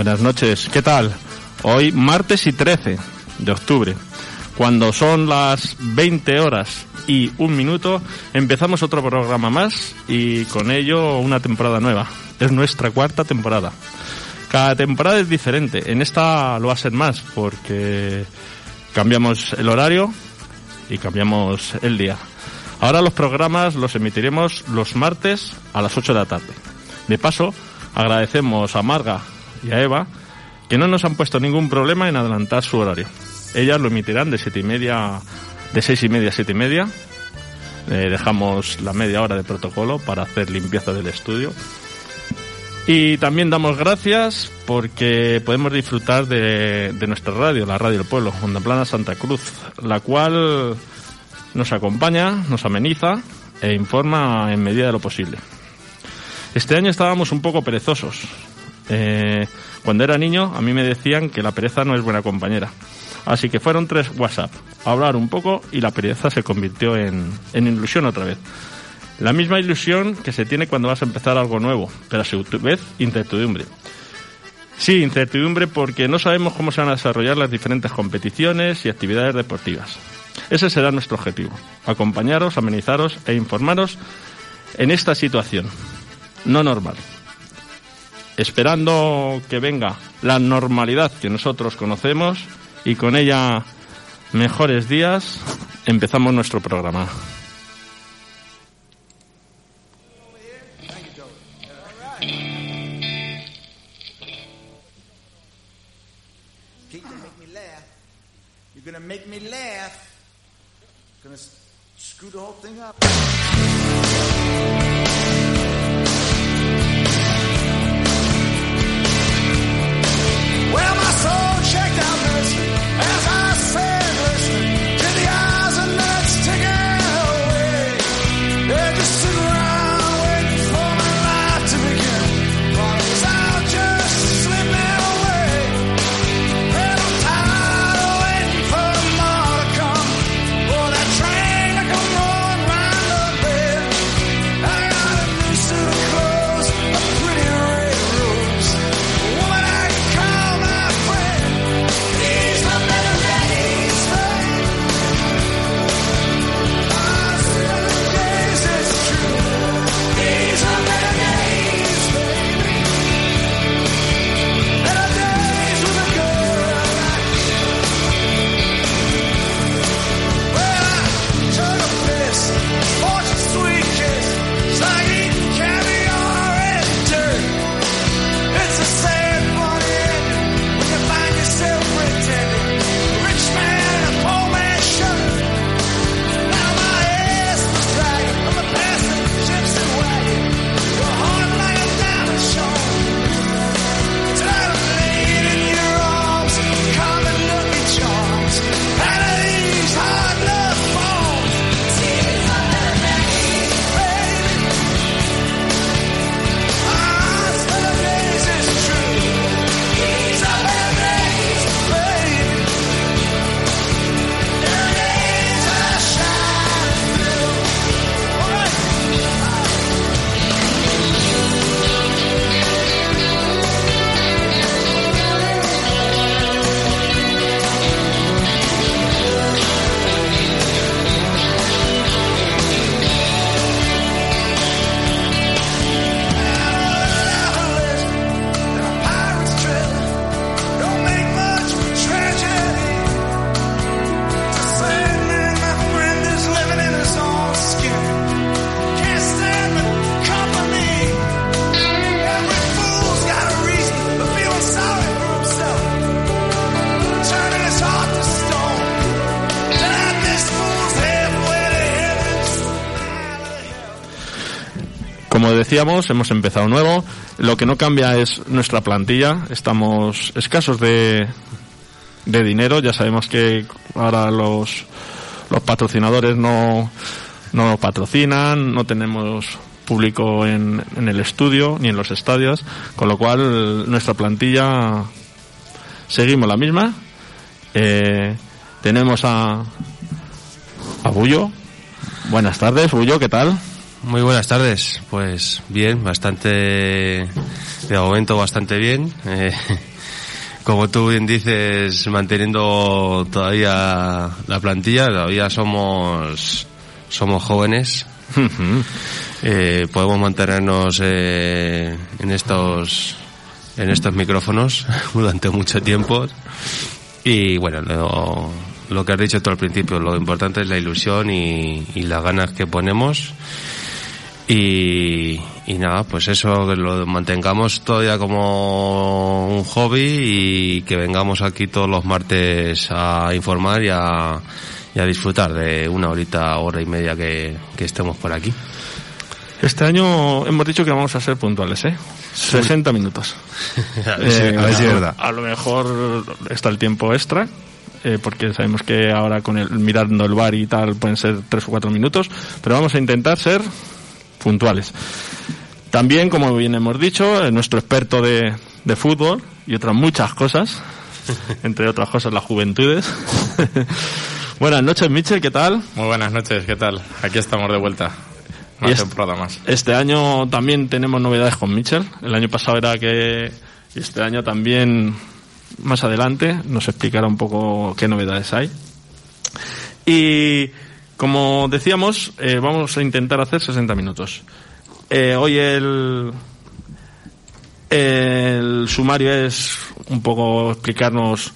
Buenas noches. ¿Qué tal? Hoy martes y 13 de octubre, cuando son las 20 horas y un minuto, empezamos otro programa más y con ello una temporada nueva. Es nuestra cuarta temporada. Cada temporada es diferente. En esta lo ser más porque cambiamos el horario y cambiamos el día. Ahora los programas los emitiremos los martes a las 8 de la tarde. De paso, agradecemos a Marga y a Eva que no nos han puesto ningún problema en adelantar su horario. Ellas lo emitirán de siete y media, de seis y media a siete y media. Eh, dejamos la media hora de protocolo para hacer limpieza del estudio. Y también damos gracias porque podemos disfrutar de, de nuestra radio, la Radio del Pueblo, Onda Plana Santa Cruz, la cual nos acompaña, nos ameniza e informa en medida de lo posible. Este año estábamos un poco perezosos. Eh, cuando era niño a mí me decían que la pereza no es buena compañera. Así que fueron tres WhatsApp a hablar un poco y la pereza se convirtió en, en ilusión otra vez. La misma ilusión que se tiene cuando vas a empezar algo nuevo, pero a su vez incertidumbre. Sí, incertidumbre porque no sabemos cómo se van a desarrollar las diferentes competiciones y actividades deportivas. Ese será nuestro objetivo, acompañaros, amenizaros e informaros en esta situación no normal. Esperando que venga la normalidad que nosotros conocemos y con ella mejores días, empezamos nuestro programa. Gonna the. As I decíamos, hemos empezado nuevo. Lo que no cambia es nuestra plantilla. Estamos escasos de, de dinero. Ya sabemos que ahora los, los patrocinadores no, no patrocinan, no tenemos público en, en el estudio ni en los estadios, con lo cual nuestra plantilla seguimos la misma. Eh, tenemos a, a Bullo. Buenas tardes, Bullo, ¿qué tal? Muy buenas tardes. Pues bien, bastante, de momento bastante bien. Eh, como tú bien dices, manteniendo todavía la plantilla, todavía somos, somos jóvenes. Eh, podemos mantenernos eh, en estos, en estos micrófonos durante mucho tiempo. Y bueno, lo, lo que has dicho tú al principio, lo importante es la ilusión y, y las ganas que ponemos. Y, y nada, pues eso, que lo mantengamos todavía como un hobby y que vengamos aquí todos los martes a informar y a, y a disfrutar de una horita, hora y media que, que estemos por aquí. Este año hemos dicho que vamos a ser puntuales, ¿eh? 60 minutos. a ver si, a ver si es Eh, verdad. A lo mejor está el tiempo extra, eh, porque sabemos que ahora con el mirando el bar y tal pueden ser tres o cuatro minutos, pero vamos a intentar ser puntuales. También, como bien hemos dicho, eh, nuestro experto de, de fútbol y otras muchas cosas, entre otras cosas las juventudes. Buenas noches, Michel, ¿qué tal? Muy buenas noches, ¿qué tal? Aquí estamos de vuelta. Una es- temporada más. Este año también tenemos novedades con Mitchell. El año pasado era que este año también más adelante nos explicará un poco qué novedades hay. Y como decíamos, eh, vamos a intentar hacer 60 minutos. Eh, hoy el el sumario es un poco explicarnos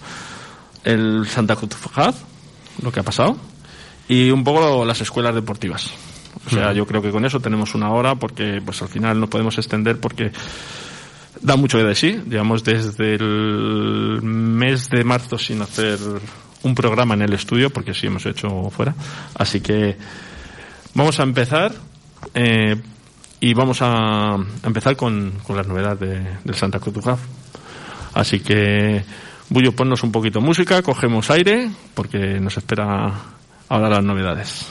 el Santa Cruz Fajad, lo que ha pasado, y un poco las escuelas deportivas. O sea, yo creo que con eso tenemos una hora porque pues al final no podemos extender porque da mucho de sí. Digamos, desde el mes de marzo sin hacer un programa en el estudio porque sí hemos hecho fuera. Así que vamos a empezar eh, y vamos a, empezar con, con las novedades de- del Santa Cruz Ducaf. Así que, Bullo, ponnos un poquito de música, cogemos aire porque nos espera ahora las novedades.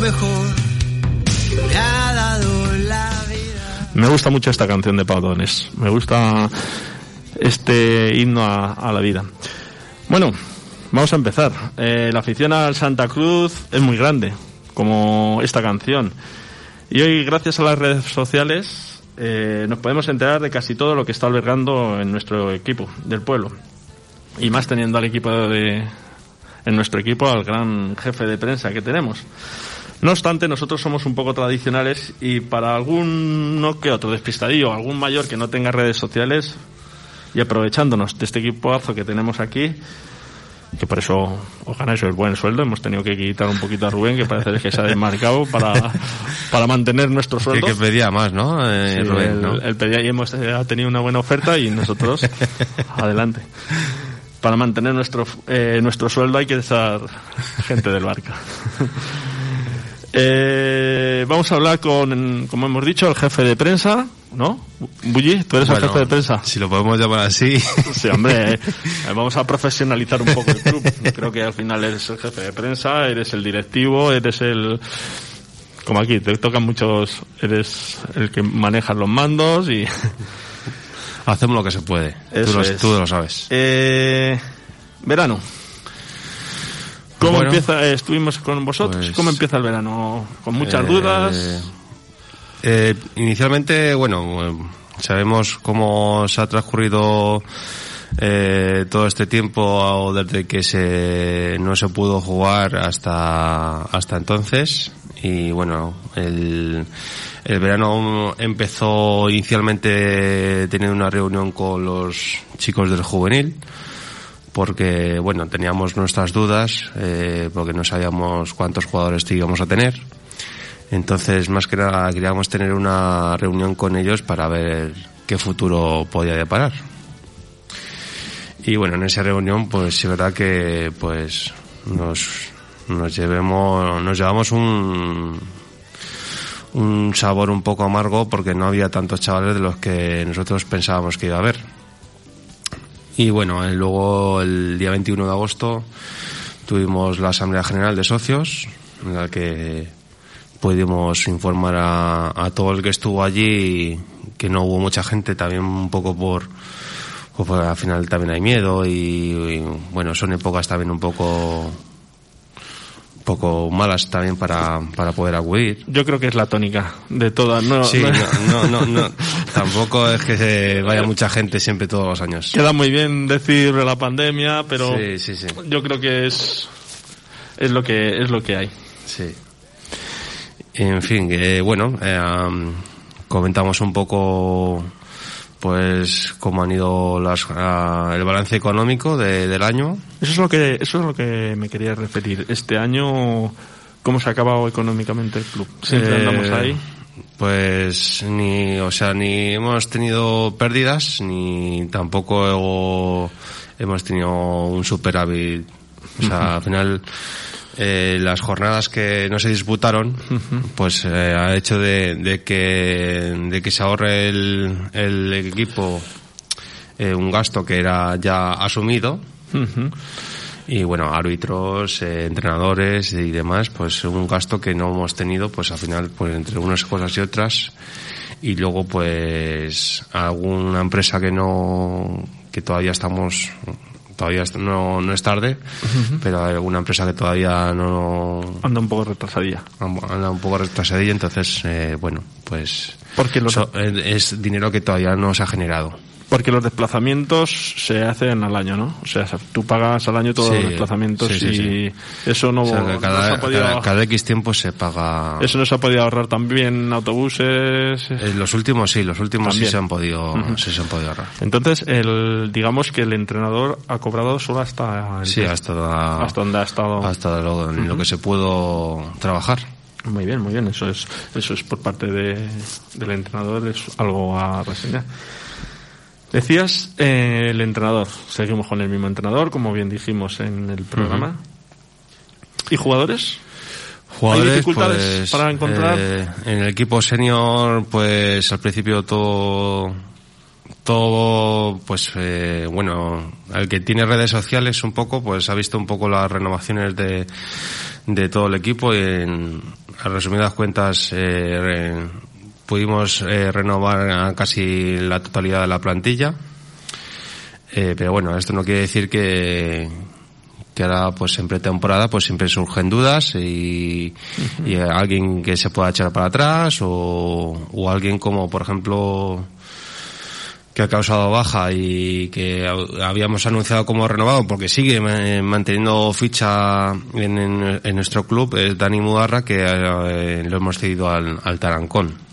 Mejor me ha dado la vida. Me gusta mucho esta canción de Paudones. Me gusta este himno a, a la vida. Bueno, vamos a empezar. Eh, la afición al Santa Cruz es muy grande, como esta canción. Y hoy, gracias a las redes sociales, eh, nos podemos enterar de casi todo lo que está albergando en nuestro equipo del pueblo. Y más teniendo al equipo de, en nuestro equipo al gran jefe de prensa que tenemos. No obstante, nosotros somos un poco tradicionales y para alguno que otro despistadillo, algún mayor que no tenga redes sociales y aprovechándonos de este equipazo que tenemos aquí, que por eso os ganáis el buen sueldo, hemos tenido que quitar un poquito a Rubén, que parece que se ha desmarcado para, para mantener nuestro Que, sueldo. que pedía más, ¿no? Eh, Sí, el pedía y hemos eh, ha tenido una buena oferta y nosotros adelante. Para mantener nuestro eh, nuestro sueldo hay que estar gente del barca. Eh, vamos a hablar con, como hemos dicho, el jefe de prensa, ¿no? Bulli, tú eres Bueno, el jefe de prensa. Si lo podemos llamar así. Sí, hombre, eh, vamos a profesionalizar un poco el club. Creo que al final eres el jefe de prensa, eres el directivo, eres el... Como aquí, te tocan muchos... Eres el que maneja los mandos y... Hacemos lo que se puede. Eso tú, lo, es. tú lo sabes. Eh, verano. ¿Cómo Bueno, empieza? eh, estuvimos con vosotros. pues- ¿Cómo empieza el verano? Con muchas Eh, dudas. Eh, inicialmente, bueno, eh, sabemos cómo se ha transcurrido eh, todo este tiempo desde que se no se pudo jugar hasta hasta entonces. Y bueno el, el verano empezó inicialmente teniendo una reunión con los chicos del juvenil porque bueno teníamos nuestras dudas eh, porque no sabíamos cuántos jugadores íbamos a tener. Entonces más que nada queríamos tener una reunión con ellos para ver qué futuro podía deparar y bueno, en esa reunión, pues sí, verdad que pues nos, nos llevemos, nos llevamos un, un sabor un poco amargo porque no había tantos chavales de los que nosotros pensábamos que iba a haber. Y bueno, eh, luego el día 21 de agosto tuvimos la Asamblea General de Socios, en la que pudimos informar a, a todo el que estuvo allí que no hubo mucha gente, también un poco por, pues porque al final también hay miedo y, y, bueno, son épocas también un poco un poco malas también para, para poder acudir. Yo creo que es la tónica de todas. No, Sí, no- no, no, no, tampoco es que se vaya mucha gente siempre todos los años. Queda muy bien decir la pandemia, pero Sí, sí, sí. yo creo que es es lo que es lo que hay. Sí. En fin, que bueno, eh, am, comentamos un poco pues cómo han ido las, ah, el balance económico de- del año. Eso es lo que eso es lo que me quería referir. Este año cómo se ha acabado económicamente el club. Siempre Eh, andamos ahí. Pues ni, o sea, ni hemos tenido pérdidas, ni tampoco hemos tenido un superávit. O sea, al final, eh, las jornadas que no se disputaron, pues eh, ha hecho de, de que, de que se ahorre el, el equipo eh, un gasto que era ya asumido. Y bueno, árbitros, eh, entrenadores y demás, pues un gasto que no hemos tenido, pues al final, pues entre unas cosas y otras. Y luego, pues, alguna empresa que no, que todavía estamos, todavía no, no es tarde, pero hay alguna empresa que todavía no, Anda un poco retrasadilla. anda un poco retrasadilla, entonces, eh, bueno, pues, Porque los eh, es dinero que todavía no se ha generado. Porque los desplazamientos se hacen al año, ¿no? O sea, tú pagas al año todos Sí, los desplazamientos sí, y sí. eso no, O sea, no se cada, ha podido cada, cada X tiempo se paga. eso no se ha podido ahorrar también autobuses. Eh, los últimos sí, los últimos También. sí se han podido, sí se han podido ahorrar. Entonces, el, digamos que el entrenador ha cobrado solo hasta el- Sí, hasta, la- hasta donde ha estado. hasta lo, en lo que se pudo trabajar. Muy bien, muy bien. Eso es, eso es por parte de, del entrenador, es algo a reseñar. Decías eh, el entrenador. Seguimos con el mismo entrenador, como bien dijimos en el programa. ¿Y jugadores? Jugadores, ¿Hay dificultades pues, para encontrar? eh, en el equipo senior, pues al principio todo, todo, pues eh, bueno, el que tiene redes sociales un poco, pues ha visto un poco las renovaciones de, de todo el equipo y en a resumidas cuentas eh, pudimos eh, renovar a casi la totalidad de la plantilla. Eh, pero bueno, esto no quiere decir que, que ahora pues en pretemporada pues siempre surgen dudas y, y alguien que se pueda echar para atrás o, o alguien como por ejemplo que ha causado baja y que ha- habíamos anunciado como renovado porque sigue manteniendo ficha en, en- en nuestro club es Dani Mudarra que eh, lo hemos cedido al, al Tarancón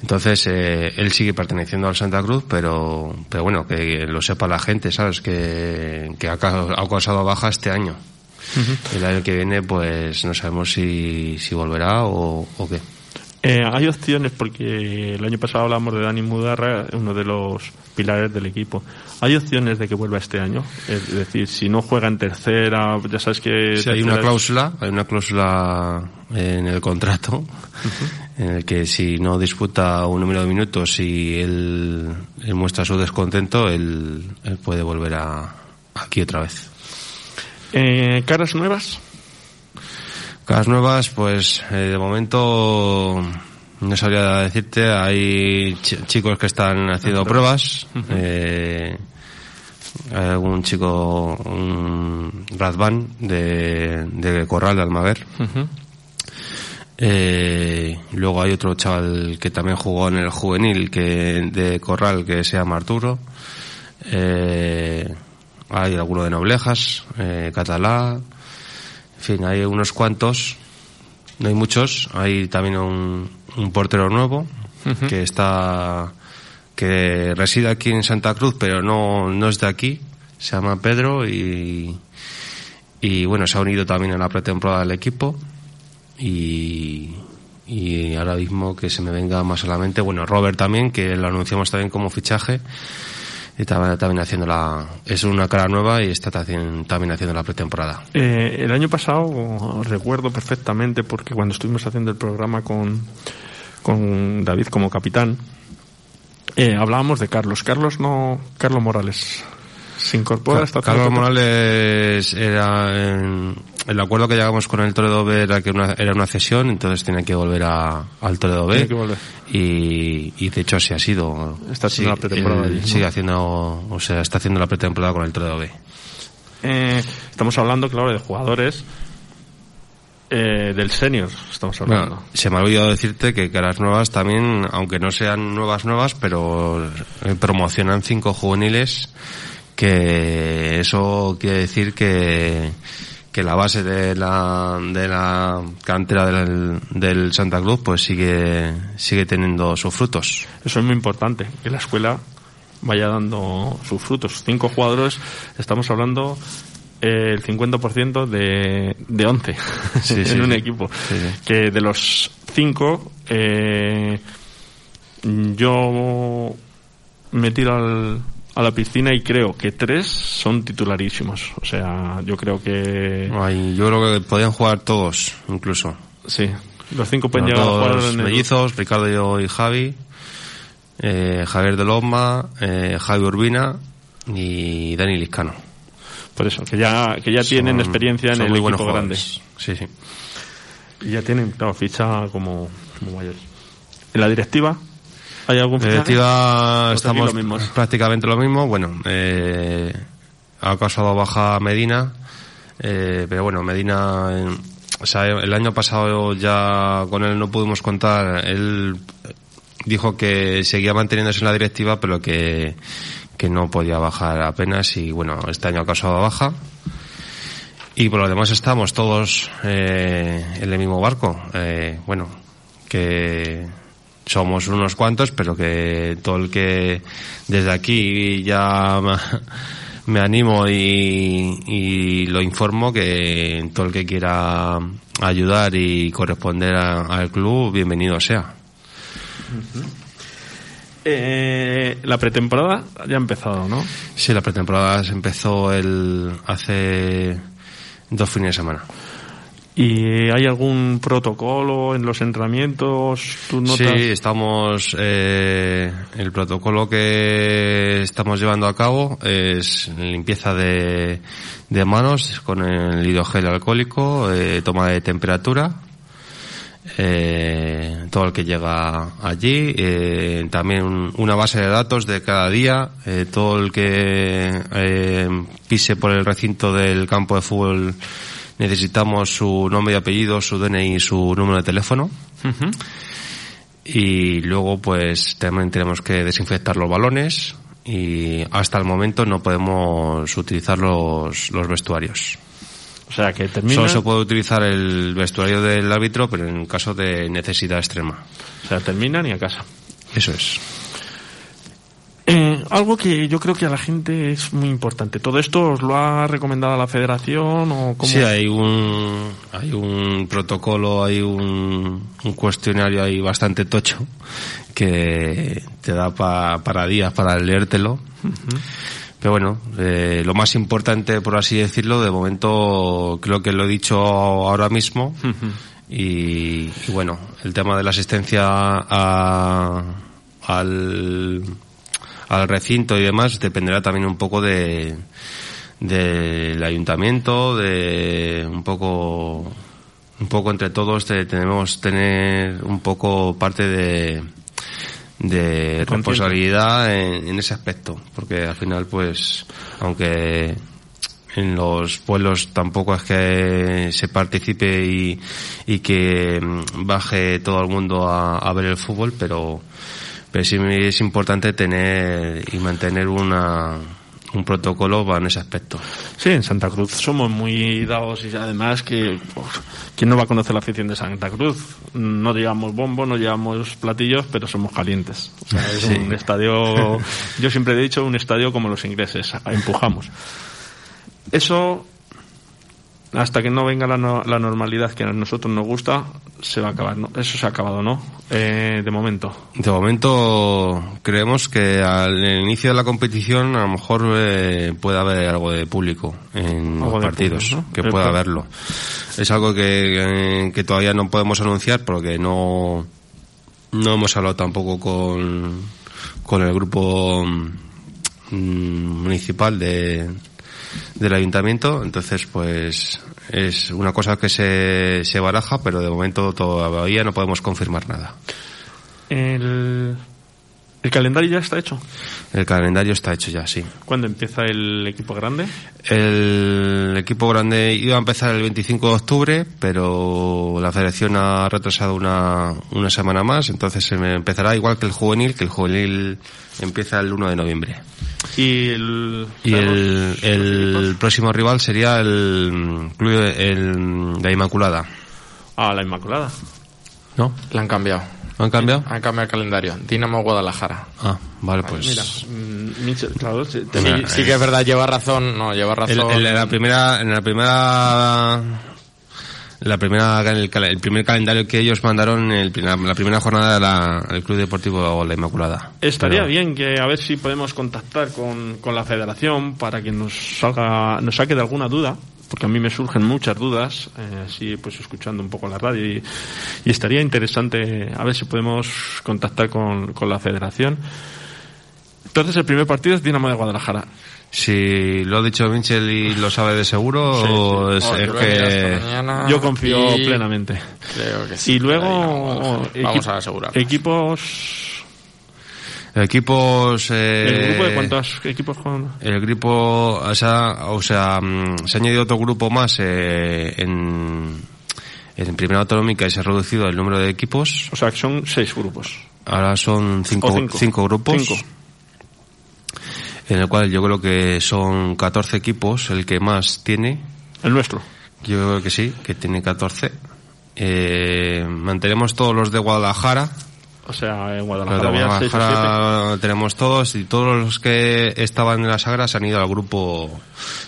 entonces, eh, él sigue perteneciendo al Santa Cruz, pero, pero bueno, que lo sepa la gente, ¿sabes? Que, que ha, ha causado baja este año. El año que viene, pues no sabemos si, si volverá o, o qué. Eh, hay opciones, porque el año pasado hablamos de Dani Mudarra, uno de los pilares del equipo. ¿Hay opciones de que vuelva este año? Es decir, si no juega en tercera, ya sabes que... Sí, hay una cláusula, hay una cláusula en el contrato en el que si no disputa un número de minutos y él, él muestra su descontento, él, él puede volver a, aquí otra vez. Eh, ¿Caras nuevas? Caras nuevas, pues eh, de momento no sabría decirte. Hay chi- chicos que están haciendo pruebas. eh, hay algún chico, un Radvan de, de Corral de Almaguer. Eh, luego hay otro chaval que también jugó en el juvenil que de Corral que se llama Arturo. Eh, hay alguno de Noblejas, eh, Catalá. En fin, hay unos cuantos. No hay muchos. Hay también un, un portero nuevo que está que reside aquí en Santa Cruz, pero no, no es de aquí. Se llama Pedro y, y bueno, se ha unido también a la pretemporada del equipo. Y, y ahora mismo que se me venga más a la mente, bueno, Robert también, que lo anunciamos también como fichaje. Estaba también haciendo la, es una cara nueva y está también, también haciendo la pretemporada. Eh, el año pasado recuerdo perfectamente porque cuando estuvimos haciendo el programa con, con David como capitán, eh, hablábamos de Carlos. Carlos no, Carlos Morales. Se incorpora Ca- esta Carlos? Morales era en- el acuerdo que llegamos con el Toledo B era que una, era una cesión, entonces tenía que volver a, al Toledo B. Tiene que volver. Y, y de hecho así ha sido. Está haciendo la pretemporada. Sigue haciendo, o sea, está haciendo la pretemporada con el Toledo B. Eh, estamos hablando, claro, de jugadores eh, del senior. Estamos hablando. Bueno, se me ha olvidado decirte que caras nuevas también, aunque no sean nuevas nuevas, pero eh, promocionan cinco juveniles, que eso quiere decir que, que la base de la, de la cantera del, del Santa Cruz pues sigue, sigue teniendo sus frutos. Eso es muy importante, que la escuela vaya dando sus frutos. Cinco jugadores, estamos hablando eh, el 50% de, de 11 Sí, en sí, un sí. equipo. Que de los cinco, eh, yo me tiro al, a la piscina y creo que tres son titularísimos. O sea, yo creo que Ay, yo creo que podían jugar todos, incluso. sí. Los cinco pueden llegar a jugar en el- mellizos, Ricardo y Javi, eh, Javier de Loma, eh, Javi Urbina y Dani Liscano. Por eso, que ya, que ya tienen Son- experiencia en el muy equipo grande. Sí, sí. Y ya tienen, claro, ficha como, como mayores. ¿En la directiva? ¿Hay algún directiva Pues estamos lo mismo, prácticamente lo mismo. Bueno, eh, ha causado baja Medina, eh, pero bueno, Medina, o sea, el año pasado ya con él no pudimos contar. Él dijo que seguía manteniéndose en la directiva, pero que, que no podía bajar apenas y bueno, este año ha causado baja. Y por lo demás estamos todos eh, en el mismo barco. Eh, bueno, que somos unos cuantos, pero que todo el que desde aquí ya me- animo y, y lo informo que todo el que quiera ayudar y corresponder a- al club, bienvenido sea. Eh, la pretemporada ya ha empezado, ¿no? Sí, la pretemporada se empezó el hace dos fines de semana. ¿Y hay algún protocolo en los entrenamientos? Sí, estamos. eh, el protocolo que estamos llevando a cabo es limpieza de, manos con el hidrogel alcohólico, eh, toma de temperatura. eh, todo el que llega allí, eh, también un- una base de datos de cada día, eh, todo el que eh, pise por el recinto del campo de fútbol necesitamos su nombre y apellido, su DNI y su número de teléfono y luego pues también tenemos que desinfectar los balones y hasta el momento no podemos utilizar los, los vestuarios. O sea, que termina... Solo se puede utilizar el vestuario del árbitro, pero en caso de necesidad extrema. O sea, terminan y a casa. Eso es. Eh, algo que yo creo que a la gente es muy importante. ¿Todo esto os lo ha recomendado la federación o cómo? Sí, hay un, hay un protocolo, hay un, un cuestionario ahí bastante tocho que te da pa- para días para leértelo. Pero bueno, eh, lo más importante, por así decirlo, de momento creo que lo he dicho ahora mismo. y, y bueno, el tema de la asistencia a- al, al recinto y demás dependerá también un poco de del ayuntamiento, de un poco un poco entre todos de- tenemos tener un poco parte de de responsabilidad en, en ese aspecto porque al final pues aunque en los pueblos tampoco es que se participe y, y que mm, baje todo el mundo a, a ver el fútbol, pero, pero sí es importante tener y mantener una, un protocolo en ese aspecto. Sí, en Santa Cruz somos muy dados y además que pues, quién no va a conocer la afición de Santa Cruz. No llevamos bombo, no llevamos platillos, pero somos calientes. O sea, es Sí. un estadio, yo siempre he dicho un estadio como los ingleses, empujamos. Eso hasta que no venga la, no- la normalidad que a nosotros nos gusta, se va a acabar. ¿no? Eso se ha acabado, ¿no? Eh, de momento. De momento creemos que al inicio de la competición a lo mejor eh, puede haber algo de público en Algo los partidos, público, ¿no? que El pueda pro- haberlo. Es algo que, eh, que todavía no podemos anunciar porque no, no hemos hablado tampoco con, con el grupo mm, municipal de, del ayuntamiento, entonces pues es una cosa que se, se baraja, pero de momento todavía no podemos confirmar nada. El calendario ya está hecho. El calendario está hecho ya, sí. ¿Cuándo empieza el equipo grande? El equipo grande iba a empezar el 25 de octubre, pero la federación ha retrasado una, una semana más, entonces se me empezará igual que el juvenil, que el juvenil empieza el 1 de noviembre. Y el. Y el, ¿sabemos el próximo rival sería el club de, el, de Inmaculada. Ah, la Inmaculada. ¿No? La han cambiado. ¿Han cambiado? Han cambiado el calendario. Dinamo Guadalajara. Ah, vale, pues. Mira, mm, Michel, claro, sí, te- Sí, Mira, sí que es verdad, lleva razón. No, lleva razón. el- en la primera, en la primera, la primera, el, el primer calendario que ellos mandaron, el, la, la primera jornada era el Club Deportivo La Inmaculada. Estaría Pero- bien que a ver si podemos contactar con, con la federación para que nos salga, nos saque de alguna duda, porque a mí me surgen muchas dudas, eh, así pues escuchando un poco la radio y, y estaría interesante a ver si podemos contactar con, con la federación. Entonces el primer partido es Dinamo de Guadalajara. Si lo ha dicho Minchel y lo sabe de seguro, Sí, es, Oh, es que Yo confío y plenamente. Creo que sí. Y luego vamos, a asegurar. equipos equipos, eh, el grupo de cuántos equipos con el grupo, o sea, o sea, mm, se ha añadido otro grupo más eh, en, en primera autonómica y se ha reducido el número de equipos. o sea que son seis grupos Ahora son cinco. cinco grupos. Cinco. En el cual yo creo que son 14 equipos, el que más tiene. el nuestro Yo creo que sí, que tiene 14. Eh, mantenemos todos los de Guadalajara. O sea en Guadalajara había o Guadalajara tenemos todos y todos los que estaban en la Sagra se han ido al grupo.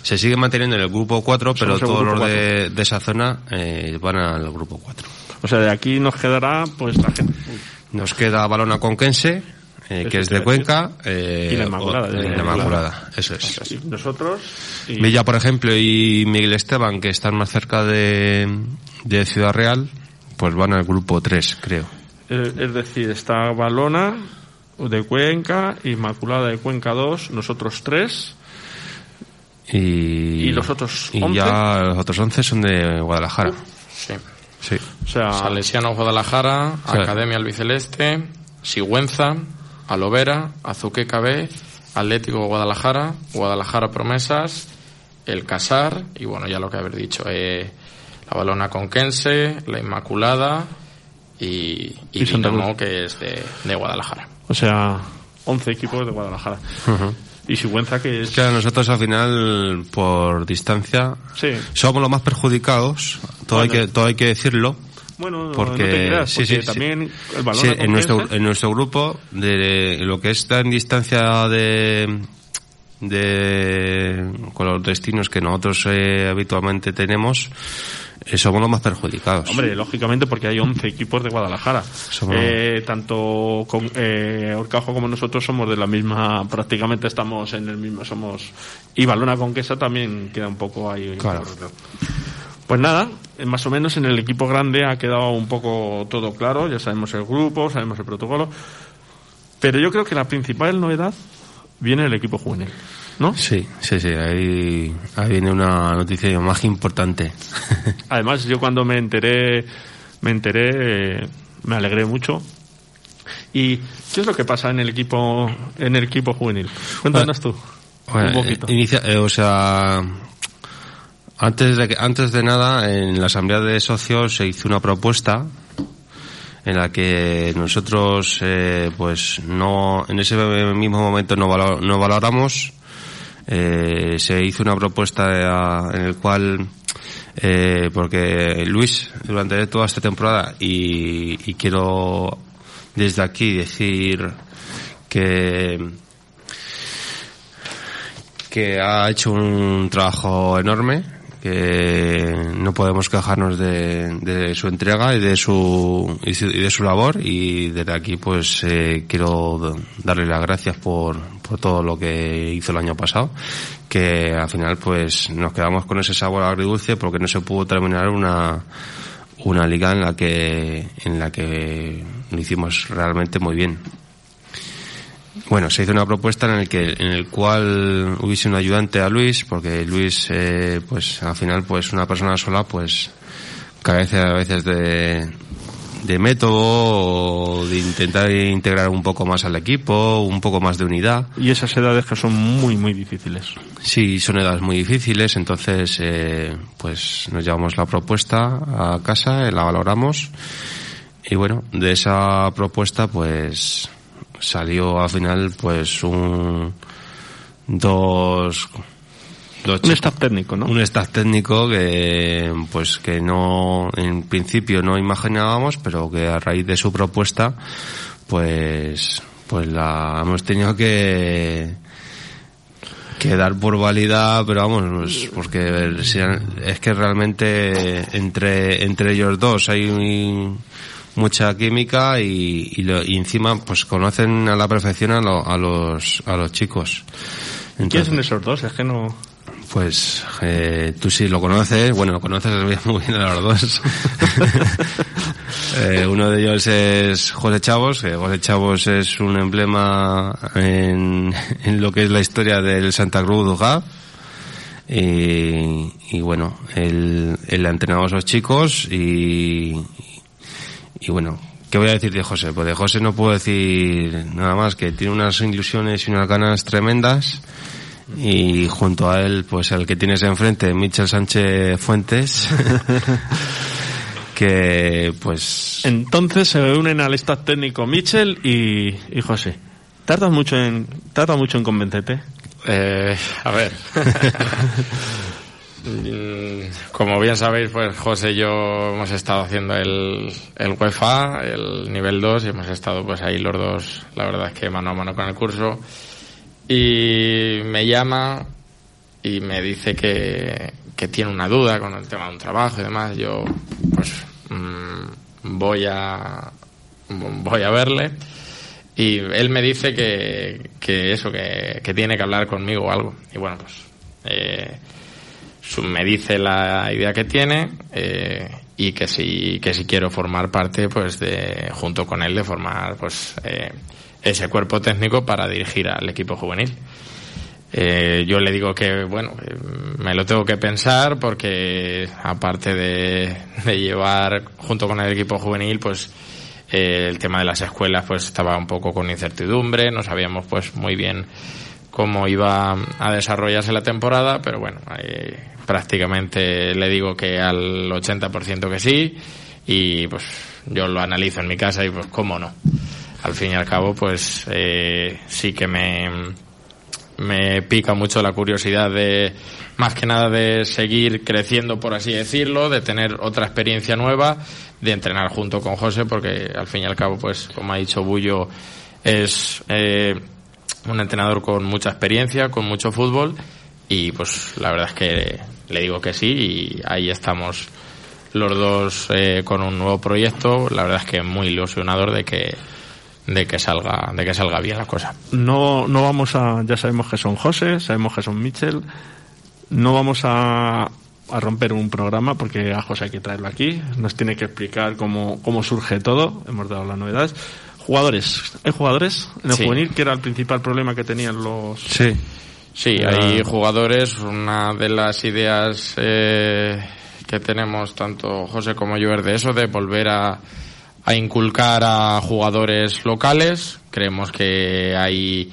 Se sigue manteniendo en el grupo 4, pero todos los de, de esa zona eh, van al grupo 4. O sea, de aquí nos quedará pues la gente. Nos queda Balona Conquense, eh, que es de. Cuenca. eh, Y la Inmaculada, de- y la Inmaculada, eso es. Y nosotros. Y Villa, por ejemplo, y Miguel Esteban, que están más cerca de, de Ciudad Real, pues van al grupo 3, creo. Eh, es decir, está Balona de Cuenca, Inmaculada de Cuenca 2, nosotros 3. Y, ¿Y los otros Y 11? ya los otros 11 son de Guadalajara. Sí. Sí. O sea, Salesiano Guadalajara, Academia Albiceleste, Sigüenza, Alovera, Azuqueca B, Atlético Guadalajara, Guadalajara Promesas, El Casar y bueno, ya lo que haber dicho, eh, la Balona Conquense, la Inmaculada y, y, Y Santa Dinamo, Cruz. que es de, de Guadalajara. o sea, 11 equipos de Guadalajara. Y Sigüenza que es. Es que a nosotros al final, por distancia, Sí. somos los más perjudicados, todo, hay, Bueno. que, todo hay que decirlo. Bueno, no- porque no te creas, sí, porque sí, sí. también el balón Sí, en nuestro, en nuestro grupo, de lo que está en distancia de, de con los destinos que nosotros eh, habitualmente tenemos, somos los más perjudicados. Hombre, lógicamente porque hay 11 equipos de Guadalajara. Somos- Eh, tanto con, eh, Orcajo como nosotros somos de la misma, prácticamente estamos en el mismo, somos... Y Balona Conquesa también queda un poco ahí. Claro. Pues nada, eh, más o menos en el equipo grande ha quedado un poco todo claro, ya sabemos el grupo, sabemos el protocolo, pero yo creo que la principal novedad viene el equipo juvenil, ¿no? Sí, sí, sí, ahí, ahí viene una noticia más importante. Además, yo cuando me enteré, me enteré, eh, me alegré mucho. ¿Y qué es lo que pasa en el equipo, en el equipo juvenil? Cuéntanos tú. Bueno, un poquito. eh, inicia- eh, o sea, Antes de, que- antes de nada, en la asamblea de socios se hizo una propuesta en la que nosotros, eh, pues, no, en ese mismo momento no, valo- no valoramos. Eh, se hizo una propuesta en el cual, eh, porque Luis, durante toda esta temporada, y, y quiero desde aquí decir que que ha hecho un trabajo enorme, que no podemos quejarnos de, su entrega y de su- y de su labor y desde aquí pues eh, quiero darle las gracias por, por todo lo que hizo el año pasado, que al final pues nos quedamos con ese sabor agridulce porque no se pudo terminar una, una liga en la que, en la que lo hicimos realmente muy bien. Bueno, se hizo una propuesta en el que en el cual hubiese un ayudante a Luis, porque Luis, eh, pues al final, pues una persona sola, pues carece a veces de, de método o de intentar integrar un poco más al equipo, un poco más de unidad. Y esas edades que son muy, muy difíciles. Sí, son edades muy difíciles, entonces eh, pues nos llevamos la propuesta a casa, eh, la valoramos y bueno, de esa propuesta pues salió al final pues un dos dos Un staff técnico, ¿no? un staff técnico que pues que no en principio no imaginábamos pero que a raíz de su propuesta pues pues la hemos tenido que que dar por válida pero vamos pues, porque es que realmente entre entre ellos dos hay un- mucha química y, y, lo- y encima pues conocen a la perfección a, lo- a los a los chicos ¿Quiénes son esos dos? Es que no... pues eh, tú sí lo conoces, bueno, lo conoces muy bien a los dos. Eh, uno de ellos es José Chavos, que José Chavos es un emblema en, en lo que es la historia del Santa Cruz Dugab. Y, y bueno, él, él ha entrenado a esos chicos y, y bueno, ¿qué voy a decir de José? Pues de José no puedo decir nada más, que tiene unas ilusiones y unas ganas tremendas y junto a él, pues el que tienes enfrente, Michel Sánchez Fuentes, que pues Entonces se unen al staff técnico Michel y, y José. ¿Tardas mucho en, tarda mucho en convencerte? Eh, a ver. Mm, Como bien sabéis, pues José y yo hemos estado haciendo el, el UEFA, el nivel 2, y hemos estado pues ahí los dos, la verdad es que mano a mano con el curso. Y me llama y me dice que, que tiene una duda con el tema de un trabajo y demás. Yo, pues, mm, voy a, voy a verle. Y él me dice que, que eso, que, que tiene que hablar conmigo o algo. Y bueno, pues eh, me dice la idea que tiene eh, y que si, que si quiero formar parte, pues de, junto con él, de formar pues eh, ese cuerpo técnico para dirigir al equipo juvenil. Eh, yo le digo que, bueno, eh, me lo tengo que pensar porque aparte de, de llevar junto con el equipo juvenil, pues eh, el tema de las escuelas pues estaba un poco con incertidumbre, no sabíamos pues muy bien cómo iba a desarrollarse la temporada, pero bueno, prácticamente le digo que al 80% que sí y pues yo lo analizo en mi casa y pues cómo no. Al fin y al cabo pues eh, sí que me me pica mucho la curiosidad de, más que nada de seguir creciendo, por así decirlo, de tener otra experiencia nueva, de entrenar junto con José, porque al fin y al cabo, pues, como ha dicho Bullo, es eh, un entrenador con mucha experiencia, con mucho fútbol, y pues la verdad es que le digo que sí, y ahí estamos los dos eh, con un nuevo proyecto, la verdad es que muy ilusionador de que de que salga de que salga bien la cosa. No, no vamos a, ya sabemos que son José, sabemos que son Michel, no vamos a, a romper un programa porque a José hay que traerlo aquí, nos tiene que explicar cómo, cómo surge todo, hemos dado las novedades. Jugadores, ¿hay jugadores en el Sí. juvenil que era el principal problema que tenían los... sí, Sí, hay jugadores. Una de las ideas eh, que tenemos tanto José como yo es de eso, de volver a, a inculcar a jugadores locales. Creemos que hay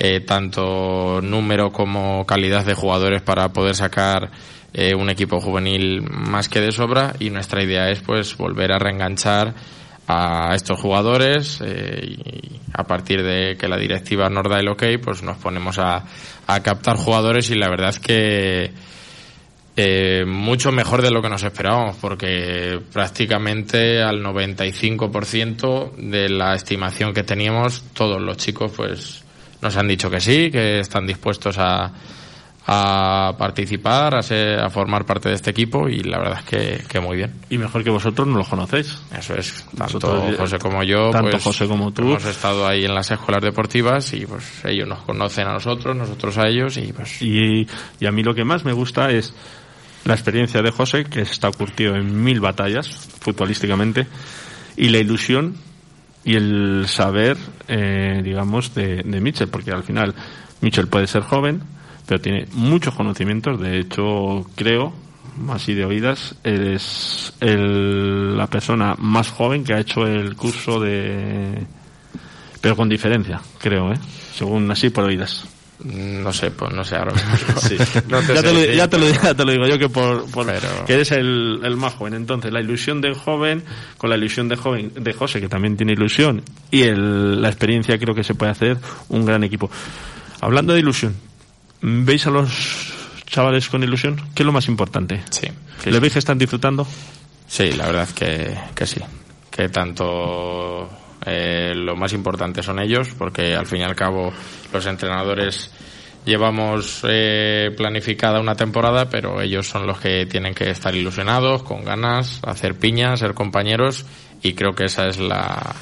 eh, tanto número como calidad de jugadores para poder sacar eh, un equipo juvenil más que de sobra y nuestra idea es pues volver a reenganchar a estos jugadores eh, y a partir de que la directiva nos da el ok pues nos ponemos a, a captar jugadores y la verdad es que eh, mucho mejor de lo que nos esperábamos, porque prácticamente al 95% de la estimación que teníamos, todos los chicos pues nos han dicho que sí, que están dispuestos a, a participar, a, ser- a formar parte de este equipo y la verdad es que, que muy bien. Y mejor que vosotros no los conocéis. Eso es, tanto Vosotros, José como yo, tanto pues, José como tú. hemos estado ahí en las escuelas deportivas y pues ellos nos conocen a nosotros, nosotros a ellos y pues Y, y a mí lo que más me gusta es la experiencia de José, que está curtido en mil batallas, futbolísticamente, y la ilusión y el saber, eh, digamos, de, de Mitchell, porque al final Mitchell puede ser joven, pero tiene muchos conocimientos, de hecho creo, así de oídas, eres el- la persona más joven que ha hecho el curso de... Pero con diferencia, creo, ¿eh? Según así por oídas. no sé, pues no sé ahora mismo. Sí. No ya, te lo, ya, te lo, ya te lo digo yo que por, por- Pero- que eres el, el más joven. Entonces, la ilusión del joven, con la ilusión de joven de José, que también tiene ilusión, y el- la experiencia creo que se puede hacer un gran equipo. Hablando de ilusión, ¿veis a los chavales con ilusión? ¿Qué es lo más importante? Sí, sí, ¿Le veis que están disfrutando? Sí, la verdad es que, que sí. Que tanto eh, lo más importante son ellos, porque al fin y al cabo los entrenadores llevamos eh, planificada una temporada, pero ellos son los que tienen que estar ilusionados, con ganas, hacer piña, ser compañeros, y creo que esa es la,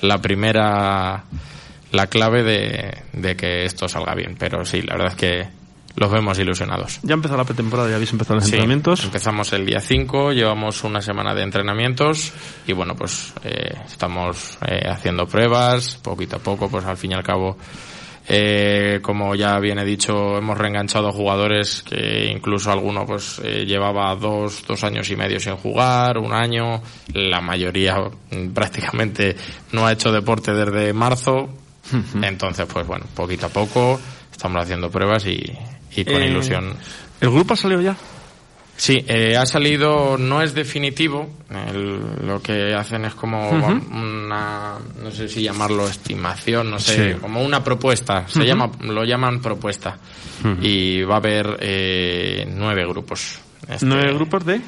la primera, la clave de, de que esto salga bien. Pero sí, la verdad es que los vemos ilusionados. Ya ha empezado la pretemporada, ya habéis empezado los Sí, entrenamientos. Empezamos el día 5, llevamos una semana de entrenamientos y bueno, pues eh, estamos eh, haciendo pruebas, poquito a poco, pues al fin y al cabo, eh, como ya bien he dicho, hemos reenganchado jugadores que incluso alguno pues eh, llevaba dos, dos años y medio sin jugar, un año, la mayoría prácticamente no ha hecho deporte desde marzo, entonces pues bueno, poquito a poco estamos haciendo pruebas y, y con Eh, ilusión ¿El grupo ha salido ya? Sí, eh, ha salido, no es definitivo, el- lo que hacen es como una, no sé si llamarlo estimación, no sé, Sí. como una propuesta, se llama, lo llaman propuesta, y va a haber eh, nueve grupos. Este, ¿Nueve grupos de?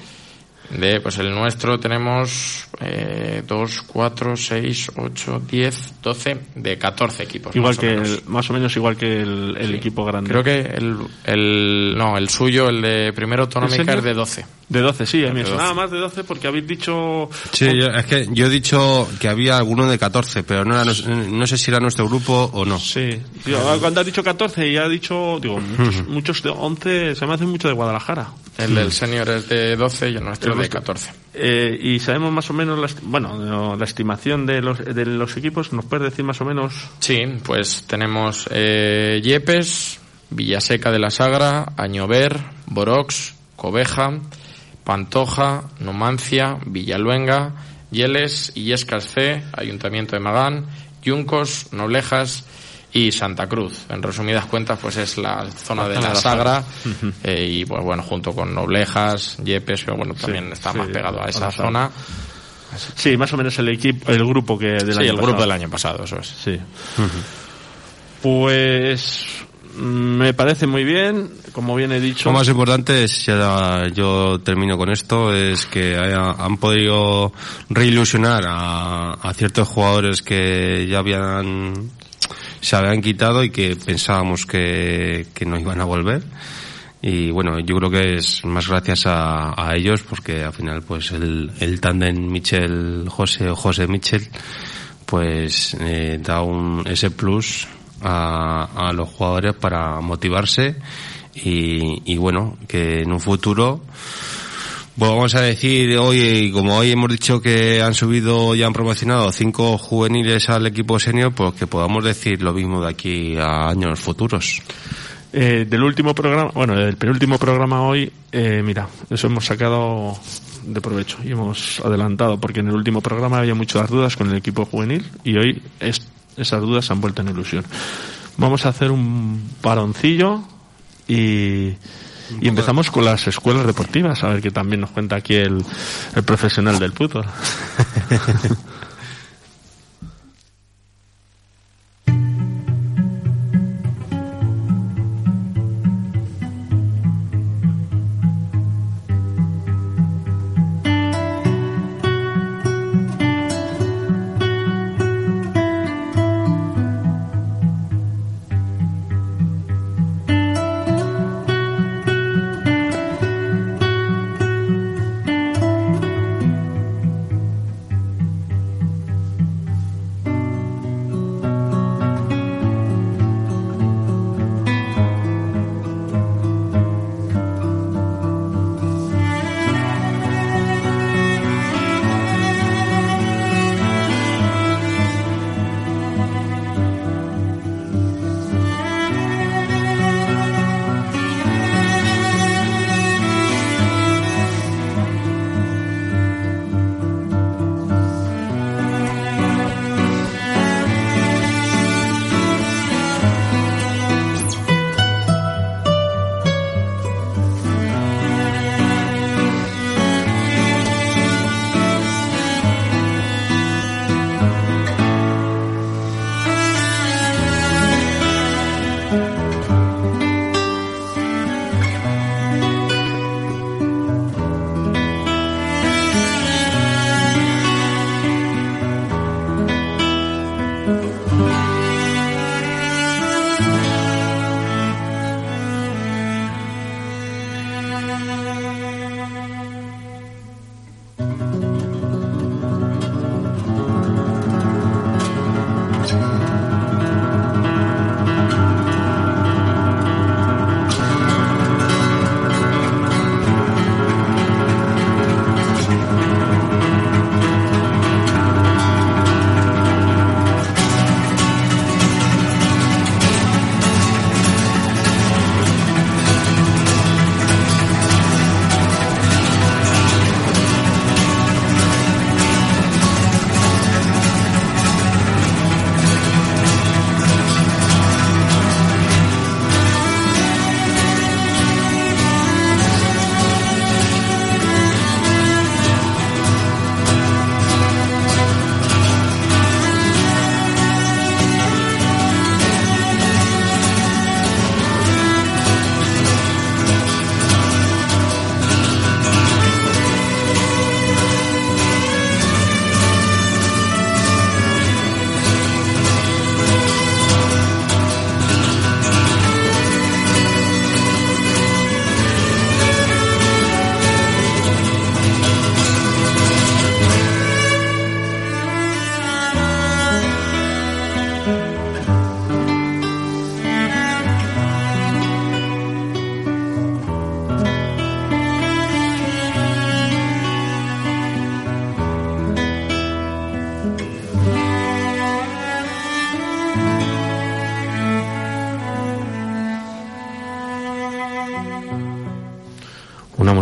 De, pues el nuestro tenemos eh, dos, cuatro, seis, ocho, diez, doce, de 14 equipos. Igual más o que menos. el, más o menos igual que el, el equipo grande. Creo que el, el, no, el suyo, el de primero autonómica es de 12. De 12, sí, a mí me sonaba 12. más de 12 porque habéis dicho... Sí, yo- es que yo he dicho que había alguno de 14, pero no, era, nos- no sé si era nuestro grupo o no. Sí, Tío, cuando has dicho 14 y ha dicho, digo, muchos, muchos de 11, se me hace mucho de Guadalajara. El del senior es de 12 y el nuestro El de vuestro. 14. Eh, y sabemos más o menos, la, bueno, no, la estimación de los, de los equipos, ¿nos puedes decir más o menos? Sí, pues tenemos eh, Yepes, Villaseca de la Sagra, Añover, Borox, Cobeja, Pantoja, Numancia, Villaluenga, Yeles, Illescas C, Ayuntamiento de Magán, Yuncos, Noblejas y Santa Cruz. En resumidas cuentas, pues es la zona de la Sagra eh, y pues bueno, junto con Noblejas, Yepes, pero bueno, también está sí, más pegado a esa zona. Sí, más o menos el equipo, el grupo que del Sí, año el grupo del año pasado, eso es. Sí. Pues me parece muy bien, como bien he dicho. Lo más importante ya yo termino con esto, es que han podido reilusionar a, a ciertos jugadores que ya habían, se habían quitado y que pensábamos que, no iban a volver. Y bueno, yo creo que es más gracias a, a ellos porque al final pues el, el tándem Michel-José o José-Michel pues eh, da un, ese plus a, los jugadores para motivarse y, y bueno, que en un futuro pues vamos a decir hoy, como hoy hemos dicho que han subido y han promocionado cinco juveniles al equipo senior, pues que podamos decir lo mismo de aquí a años futuros. Eh, del último programa, bueno, del penúltimo programa hoy, eh, mira, eso hemos sacado de provecho y hemos adelantado, porque en el último programa había muchas dudas con el equipo juvenil y hoy es- esas dudas se han vuelto en ilusión. Vamos a hacer un paroncillo y, Y empezamos con las escuelas deportivas, a ver que también nos cuenta aquí el, el profesional del fútbol.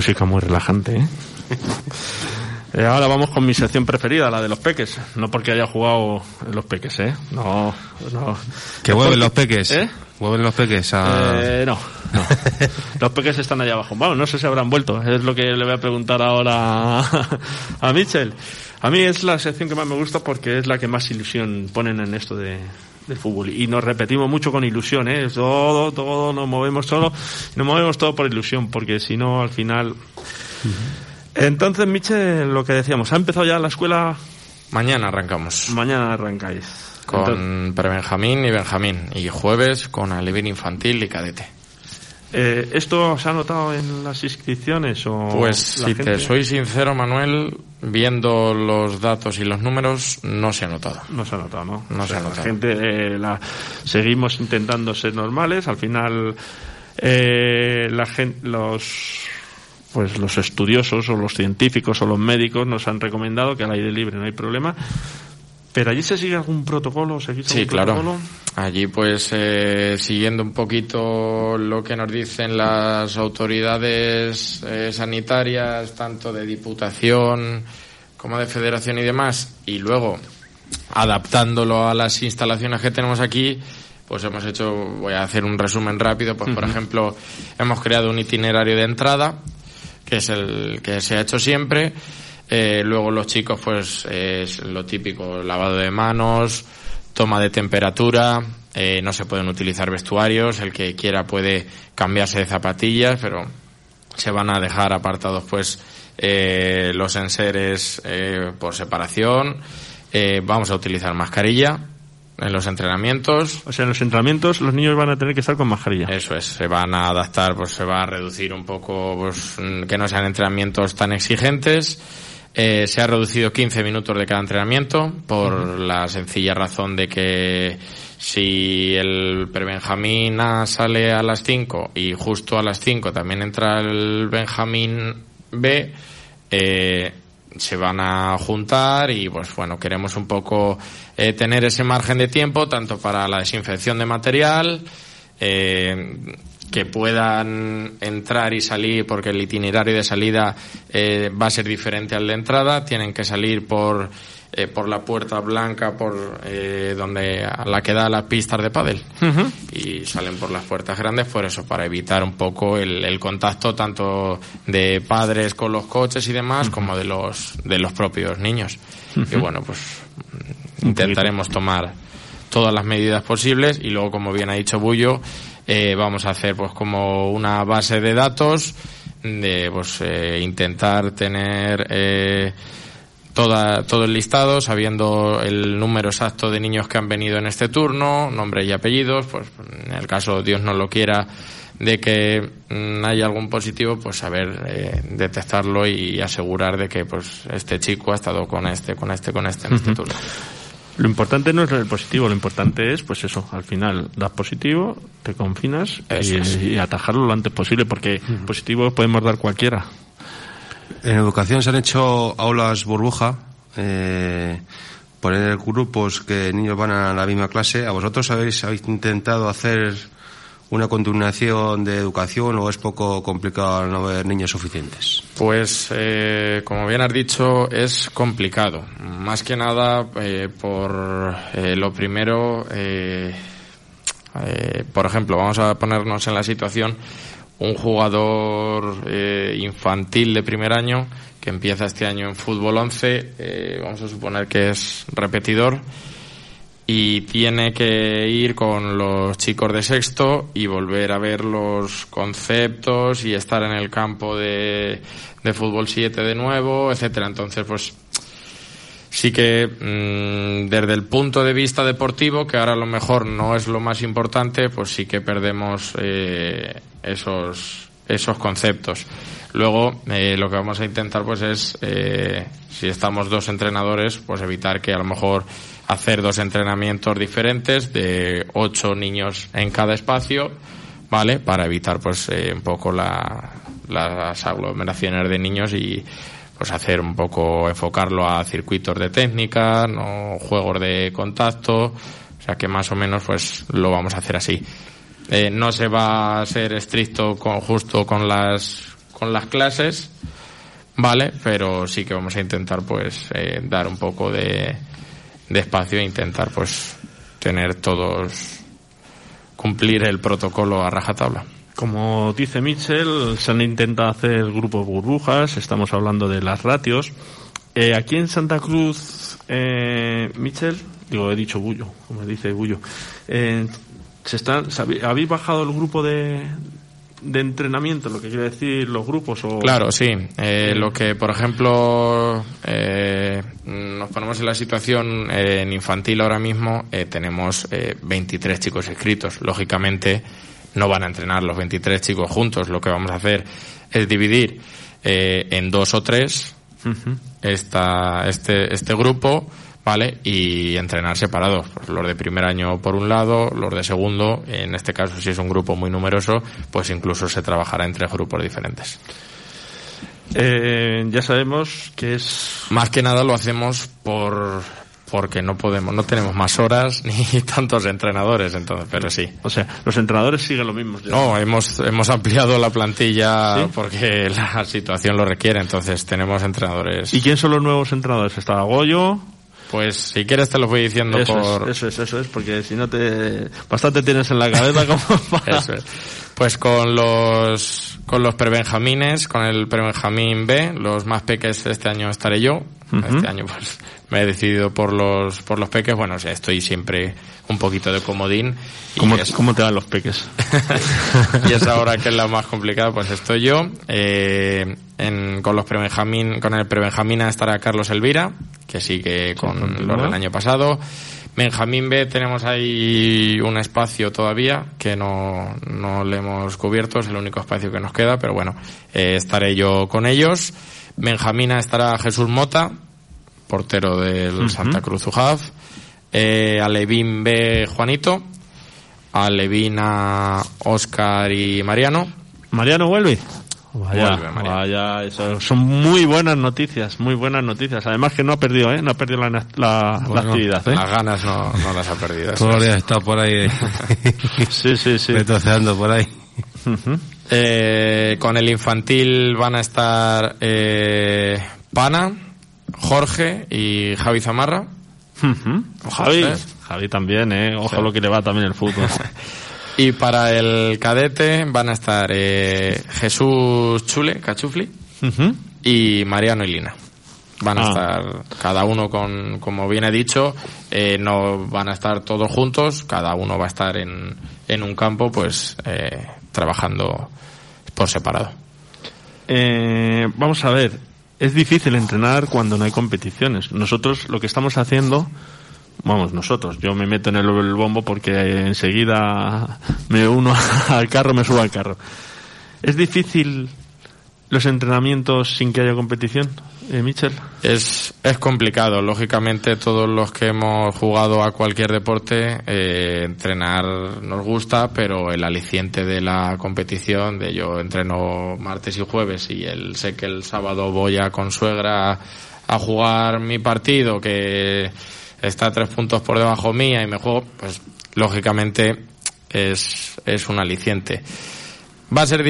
música muy relajante, ¿eh? Eh, ahora vamos con mi sección preferida, la de los peques. No porque haya jugado en los peques, ¿eh? No, no. Que hueven los peques. ¿Eh? Hueven los peques a... Eh, no, no. Los peques están allá abajo. Bueno, no sé si habrán vuelto. Es lo que le voy a preguntar ahora a, a Mitchell. A mí es la sección que más me gusta porque es la que más ilusión ponen en esto de, del fútbol. Y nos repetimos mucho con ilusión, ¿eh? Todo, todo, nos movemos solo. Nos movemos todo por ilusión porque si no, al final... Entonces, Michel, lo que decíamos, ha empezado ya la escuela, Mañana arrancamos mañana arrancáis. con Entonces, prebenjamín y benjamín. Y jueves con alevín infantil y cadete. Eh, ¿Esto se ha notado en las inscripciones o Pues la si gente- te soy sincero, Manuel, viendo los datos y los números, no se ha notado. No se ha notado, ¿no? No O se ha La notado. gente, eh, la, seguimos intentando ser normales. Al final, eh, la gente, los, pues los estudiosos o los científicos o los médicos nos han recomendado que al aire libre no hay problema. Pero allí se sigue algún protocolo, ¿Seguís Sí, algún claro. protocolo? Allí, pues, eh, siguiendo un poquito lo que nos dicen las autoridades eh, sanitarias, tanto de Diputación como de Federación y demás, y luego adaptándolo a las instalaciones que tenemos aquí, pues hemos hecho, voy a hacer un resumen rápido, pues por ejemplo, hemos creado un itinerario de entrada, que es el que se ha hecho siempre. Eh, luego los chicos, pues es lo típico, lavado de manos, toma de temperatura, eh, no se pueden utilizar vestuarios, el que quiera puede cambiarse de zapatillas, pero se van a dejar apartados pues eh, los enseres eh, por separación. Eh, vamos a utilizar mascarilla en los entrenamientos. O sea, en los entrenamientos los niños van a tener que estar con mascarilla. Eso es, se van a adaptar, pues se va a reducir un poco, pues mm, que no sean entrenamientos tan exigentes. Eh, se ha reducido 15 minutos de cada entrenamiento por la sencilla razón de que si el prebenjamín A sale a las 5 y justo a las 5 también entra el benjamín B, eh, se van a juntar y pues bueno, queremos un poco eh, tener ese margen de tiempo tanto para la desinfección de material, eh, que puedan entrar y salir porque el itinerario de salida eh, va a ser diferente al de entrada, tienen que salir por eh, por la puerta blanca por eh, donde a la que da las pistas de pádel. Y salen por las puertas grandes por eso para evitar un poco el, el contacto tanto de padres con los coches y demás como de los de los propios niños. Y bueno pues intentaremos tomar todas las medidas posibles. Y luego como bien ha dicho Bullo eh, vamos a hacer pues como una base de datos de pues eh, intentar tener eh, toda, todo el listado, sabiendo el número exacto de niños que han venido en este turno, nombre y apellidos, pues en el caso Dios no lo quiera de que mm, haya algún positivo, pues saber eh, detectarlo y asegurar de que pues este chico ha estado con este, con este, con este en este turno. Lo importante no es el positivo, lo importante es, pues eso, al final das positivo, te confinas y atajarlo lo antes posible, porque positivo podemos dar cualquiera. En educación se han hecho aulas burbuja, eh, poner grupos que niños van a la misma clase. ¿A vosotros habéis, habéis intentado hacer una continuación de educación o es poco complicado no haber niños suficientes? Pues, eh, como bien has dicho, es complicado. Más que nada eh, por eh, lo primero, eh, eh, por ejemplo, vamos a ponernos en la situación un jugador infantil de primer año que empieza este año en fútbol 11, eh, vamos a suponer que es repetidor y tiene que ir con los chicos de sexto y volver a ver los conceptos y estar en el campo de, de fútbol 7 de nuevo, etcétera. Entonces, pues sí que mm, desde el punto de vista deportivo, que ahora a lo mejor no es lo más importante, pues sí que perdemos eh, esos esos conceptos. Luego, eh, lo que vamos a intentar, pues, es, eh, si estamos dos entrenadores, pues evitar que a lo mejor hacer dos entrenamientos diferentes de ocho niños en cada espacio, ¿vale? Para evitar, pues, eh, un poco la, las aglomeraciones de niños y, pues, hacer un poco, enfocarlo a circuitos de técnica, no juegos de contacto, o sea que más o menos, pues, lo vamos a hacer así. Eh, no se va a ser estricto con, justo con las con las clases, vale, pero sí que vamos a intentar pues eh, dar un poco de, de espacio e intentar pues tener todos cumplir el protocolo a rajatabla. Como dice Mitchell, se han intentado hacer grupos burbujas, estamos hablando de las ratios. Eh, aquí en Santa Cruz, eh, Mitchell, digo, he dicho Bullo, como dice Bullo, eh, se están, ¿habéis bajado el grupo de, de entrenamiento, lo que quiere decir los grupos? O... Claro, sí. Eh, lo que, por ejemplo, eh, nos ponemos en la situación eh, en infantil ahora mismo, eh, tenemos eh, 23 chicos inscritos. Lógicamente, no van a entrenar los 23 chicos juntos. Lo que vamos a hacer es dividir eh, en dos o tres esta, este, este grupo, ¿vale? Y entrenar separados. Pues los de primer año por un lado, los de segundo, en este caso si es un grupo muy numeroso, pues incluso se trabajará en tres grupos diferentes. Eh, ya sabemos que es Más que nada lo hacemos por porque no podemos, no tenemos más horas ni tantos entrenadores, entonces, pero sí. O sea, los entrenadores siguen lo mismo. No, hemos, hemos ampliado la plantilla ¿Sí? porque la situación lo requiere, entonces tenemos entrenadores. ¿Y quién son los nuevos entrenadores? Está Goyo, Pues si quieres te lo voy diciendo Eso por... es, eso es, eso es, porque si no te... Bastante tienes en la cabeza como para... Eso es. Pues con los con los prebenjamines, con el prebenjamín B, los más peques este año estaré yo. Este año pues me he decidido por los por los peques. Bueno, o sea, estoy siempre un poquito de comodín. Y ¿Cómo, es- cómo te van los peques? y es ahora que es la más complicada, pues estoy yo. Eh, en, con los prebenjamín, con el prebenjamina estará Carlos Elvira, que sigue con continúa. los del año pasado. Benjamín B tenemos ahí un espacio todavía que no, no le hemos cubierto, es el único espacio que nos queda, pero bueno, eh, estaré yo con ellos. Benjamina estará Jesús Mota, portero del Santa Cruz UJAF. Eh, Alevín B Juanito. Alevina, Oscar y Mariano. ¿Mariano vuelve? Vaya, vaya, eso son muy buenas noticias, muy buenas noticias. Además que no ha perdido, ¿eh? No ha perdido la, la- actividad, ¿eh? Las ganas no, no las ha perdido. días está por ahí, Sí, sí, sí. retoceando por ahí. Eh, con el infantil van a estar eh, Pana, Jorge y Javi Zamarra. Ujú. Javi, ¿Eh? Javi también, ¿eh? Ojo lo que le va también el fútbol. Y para el cadete van a estar eh, Jesús Chule, Cachufli, y Mariano y Lina. Van a Ah. estar cada uno con, como bien he dicho, eh, no van a estar todos juntos, cada uno va a estar en, en un campo, pues eh, trabajando por separado. Eh, vamos a ver, es difícil entrenar cuando no hay competiciones. Nosotros lo que estamos haciendo, vamos, nosotros, yo me meto en el, bombo porque enseguida me uno al carro, me subo al carro. Es difícil los entrenamientos sin que haya competición, eh, Michel. Es, es complicado, lógicamente todos los que hemos jugado a cualquier deporte, eh, entrenar nos gusta, pero el aliciente de la competición, de yo entreno martes y jueves y el, sé que el sábado voy a Consuegra a jugar mi partido que está tres puntos por debajo mía y me juego, pues lógicamente es, es un aliciente. ¿Va a ser,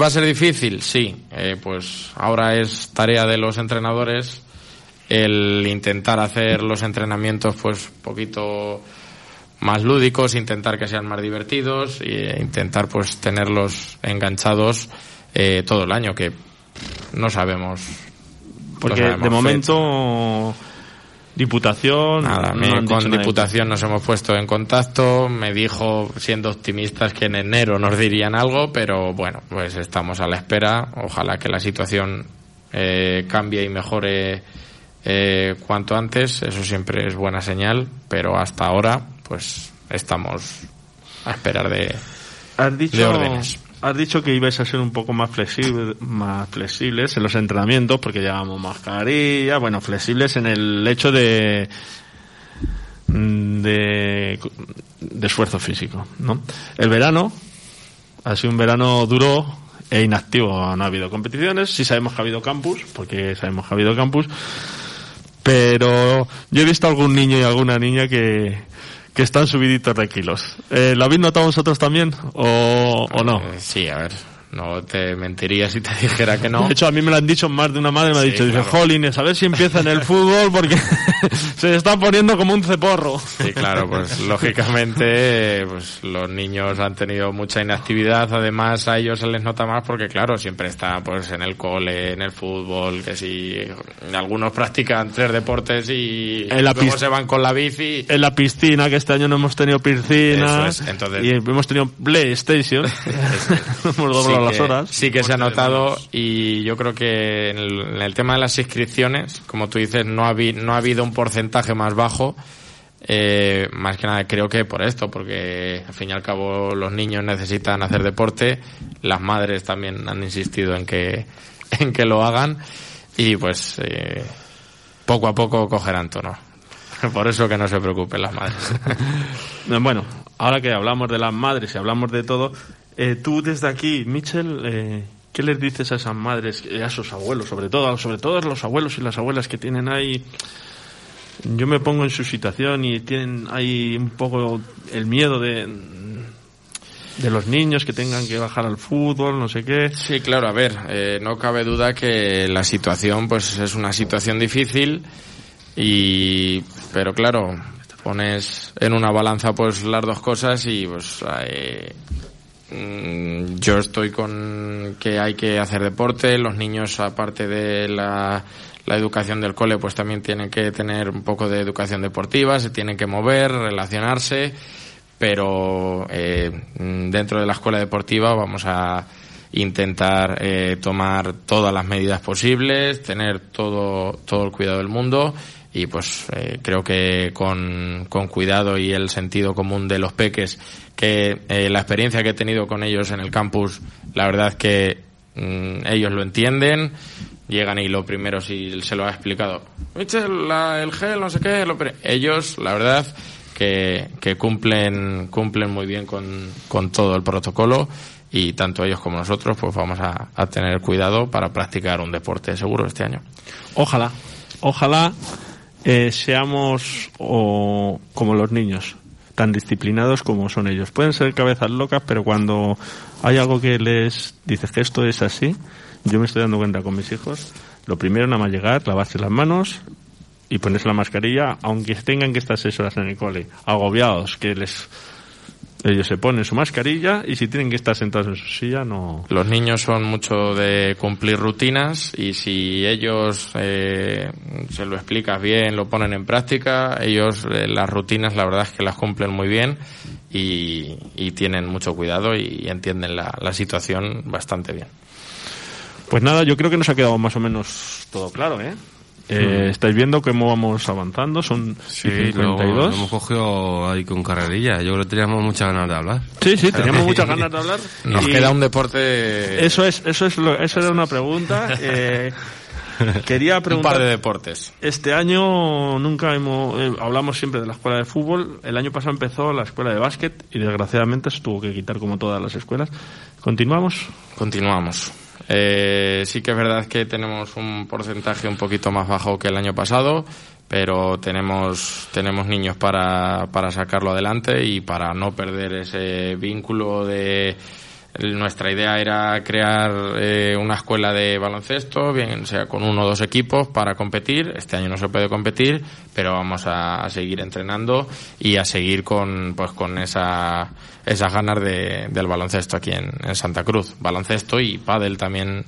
¿Va a ser difícil? Sí. Eh, pues ahora es tarea de los entrenadores el intentar hacer los entrenamientos pues un poquito más lúdicos, intentar que sean más divertidos e intentar pues tenerlos enganchados eh, todo el año, que no sabemos. Porque no sabemos de fecha. Diputación, Nada, no me- con nada. Diputación nos hemos puesto en contacto, me dijo, siendo optimistas, que en enero nos dirían algo, pero bueno, pues estamos a la espera. Ojalá que la situación eh, cambie y mejore eh, cuanto antes, eso siempre es buena señal, pero hasta ahora, pues estamos a esperar de... Has dicho, de órdenes. Has dicho que ibais a ser un poco más flexible, más flexibles en los entrenamientos porque llevamos mascarilla, bueno, flexibles en el hecho de de, de esfuerzo físico, ¿no? El verano ha sido un verano duro e inactivo, no ha habido competiciones, sí sabemos que ha habido campus, porque sabemos que ha habido campus, pero yo he visto algún niño y alguna niña que, que están subiditos de kilos. Eh, ¿Lo habéis notado vosotros también o, o no? Eh, sí, a ver, no te mentiría si te dijera que no. De hecho, a mí me lo han dicho más de una madre, me ha dicho, dice, claro. Jolines, a ver si empieza en el fútbol porque se está poniendo como un ceporro. Sí, claro, pues lógicamente pues los niños han tenido mucha inactividad, además a ellos se les nota más porque claro, siempre están pues en el cole, en el fútbol, que si algunos practican tres deportes y En la luego pis- se van con la bici. En la piscina, que este año no hemos tenido piscina. Eso es, entonces- y hemos tenido PlayStation. hemos las que, horas. sí que se ha notado y yo creo que en el, en el tema de las inscripciones, como tú dices, no ha, no ha habido un porcentaje más bajo. Eh, más que nada creo que por esto, porque al fin y al cabo los niños necesitan hacer deporte, las madres también han insistido en que, en que lo hagan y pues eh, poco a poco cogerán tono. Por eso que no se preocupen las madres. Bueno, ahora que hablamos de las madres y hablamos de todo, eh, tú desde aquí, Michel, eh, ¿qué les dices a esas madres, y a esos abuelos, sobre todo, sobre todo a los abuelos y las abuelas que tienen ahí? Yo me pongo en su situación y tienen ahí un poco el miedo de de los niños que tengan que bajar al fútbol, no sé qué. Sí, claro, a ver, eh, no cabe duda que la situación pues es una situación difícil. Y, pero claro, pones en una balanza pues las dos cosas y pues eh, yo estoy con que hay que hacer deporte, los niños aparte de la, la educación del cole pues también tienen que tener un poco de educación deportiva, se tienen que mover, relacionarse, pero eh, mm, dentro de la escuela deportiva vamos a intentar eh, tomar todas las medidas posibles, tener todo, todo el cuidado del mundo y pues eh, creo que con, con cuidado y el sentido común de los peques, que eh, la experiencia que he tenido con ellos en el campus, la verdad que mm, ellos lo entienden, llegan y lo primero si se lo ha explicado, Michel, la- el gel, no sé qué, lo pri-". ellos, la verdad, que, que cumplen, cumplen muy bien con, con todo el protocolo y tanto ellos como nosotros pues vamos a, a tener cuidado para practicar un deporte seguro este año. Ojalá, ojalá eh, seamos o, como los niños, tan disciplinados como son ellos. Pueden ser cabezas locas, pero cuando hay algo que les dices que esto es así, yo me estoy dando cuenta con mis hijos, lo primero nada más llegar, lavarse las manos y ponerse la mascarilla, aunque tengan que estar seis horas en el cole, agobiados, que les ellos se ponen su mascarilla y si tienen que estar sentados en su silla no Los niños son mucho de cumplir rutinas y si ellos eh, se lo explicas bien, lo ponen en práctica, ellos eh, las rutinas la verdad es que las cumplen muy bien y, y tienen mucho cuidado y entienden la, la situación bastante bien. Pues nada, yo creo que nos ha quedado más o menos todo claro, ¿eh? Eh, Estáis viendo cómo vamos avanzando, son Sí, y lo, 52. lo hemos cogido ahí con carrerilla. Yo creo que teníamos muchas ganas de hablar. Sí, sí, teníamos muchas ganas de hablar. Nos y queda un deporte, Eso es, eso es, lo, eso era una pregunta. Eh, quería un par preguntar. de deportes. Este año nunca hemos, eh, hablamos siempre de la escuela de fútbol. El año pasado empezó la escuela de básquet y desgraciadamente se tuvo que quitar como todas las escuelas. Continuamos. Continuamos. Eh, sí que es verdad que tenemos un porcentaje un poquito más bajo que el año pasado, pero tenemos, tenemos niños para, para sacarlo adelante y para no perder ese vínculo de... Nuestra idea era crear eh, una escuela de baloncesto, bien sea con uno o dos equipos para competir. Este año no se puede competir, pero vamos a, a seguir entrenando y a seguir con, pues, con esa, esas ganas de, del baloncesto aquí en, en Santa Cruz. Baloncesto y pádel también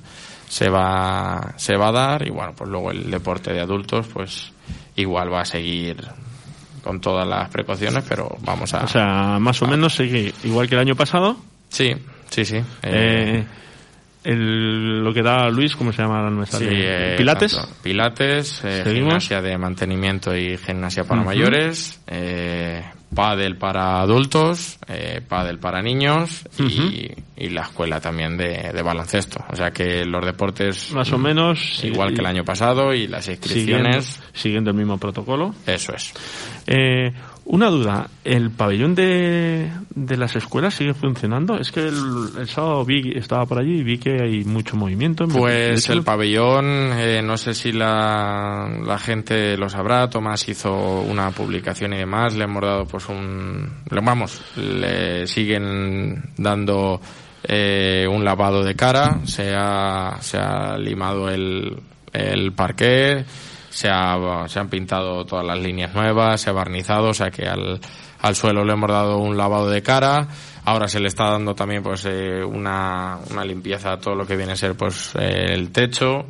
se va, se va a dar y bueno, pues luego el deporte de adultos pues igual va a seguir con todas las precauciones, pero vamos a... O sea, más o menos sigue igual que el año pasado. sí, sí, sí. Eh, Eh, el, lo que da Luis, ¿cómo se llama? Me Sí, sale. eh, Pilates. tanto Pilates, eh, gimnasia de mantenimiento y gimnasia para mayores, eh, pádel para adultos, eh, pádel para niños y, y la escuela también de, de baloncesto. O sea que los deportes Más o menos. igual que el año pasado y las Siguiendo, inscripciones, siguiendo el mismo protocolo. eso es. Una duda, ¿el pabellón de, de las escuelas sigue funcionando? Es que el, el sábado vi, estaba por allí y vi que hay mucho movimiento. Pues el pabellón, eh, no sé si la, la gente lo sabrá, Tomás hizo una publicación y demás, le hemos dado pues un, vamos, le siguen dando eh, un lavado de cara, se ha, se ha limado el, el parqué, se, ha, se han pintado todas las líneas nuevas, se ha barnizado, o sea que al, al suelo le hemos dado un lavado de cara. Ahora se le está dando también pues eh, una, una limpieza a todo lo que viene a ser pues eh, el techo.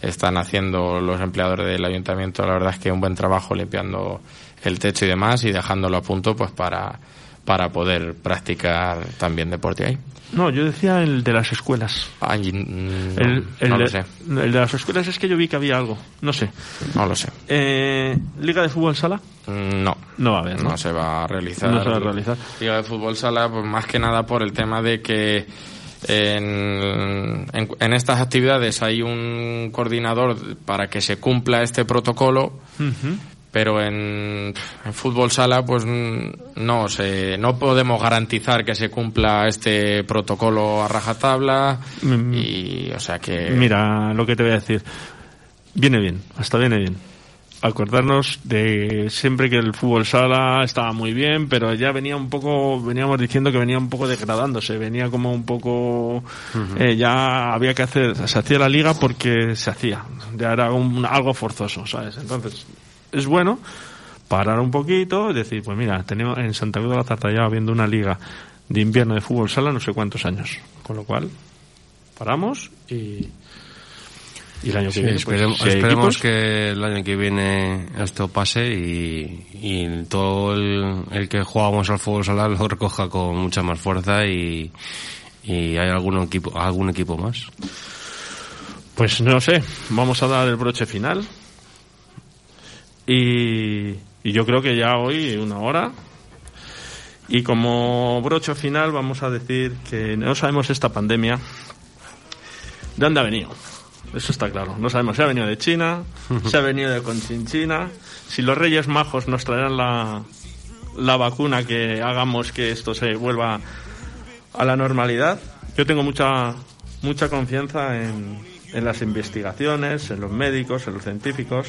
Están haciendo los empleadores del ayuntamiento, la verdad es que un buen trabajo limpiando el techo y demás y dejándolo a punto pues para, para poder practicar también deporte ahí. No, yo decía el de las escuelas. El, el no de, lo sé, el de las escuelas es que yo vi que había algo. No sé. no lo sé. Eh, ¿Liga de fútbol sala? Mm, No. No va a haber, ¿no? Se va a realizar. No se va a realizar. Liga de fútbol sala, pues más que nada por el tema de que en, en, en estas actividades hay un coordinador para que se cumpla este protocolo. Pero en, en fútbol sala pues no se, no podemos garantizar que se cumpla este protocolo a rajatabla Mm. y o sea que Mira, lo que te voy a decir. Viene bien, hasta viene bien. Acordarnos de siempre que el fútbol sala estaba muy bien, pero ya venía un poco, veníamos diciendo que venía un poco degradándose, venía como un poco, eh, ya había que hacer, se hacía la liga porque se hacía, ya era un- algo forzoso, ¿sabes? Entonces, es bueno parar un poquito y decir, pues mira, tenemos en Santa Cruz de la Zartallada habiendo una liga de invierno de fútbol sala no sé cuántos años. Con lo cual, paramos y, y el año que Sí, viene, pues, esperemos si que el año que viene esto pase y, y todo el, el que jugamos al fútbol sala lo recoja con mucha más fuerza y, y hay algún equipo, algún equipo más. Pues no sé, vamos a dar el broche final. Y, yo creo que ya hoy una hora. Y como broche final vamos a decir que no sabemos esta pandemia de dónde ha venido. Eso está claro. No sabemos si ha venido de China, si ha venido de Conchinchina, si los Reyes Majos nos traerán la, la vacuna que hagamos que esto se vuelva a la normalidad. Yo tengo mucha mucha confianza en, en las investigaciones, en los médicos, en los científicos,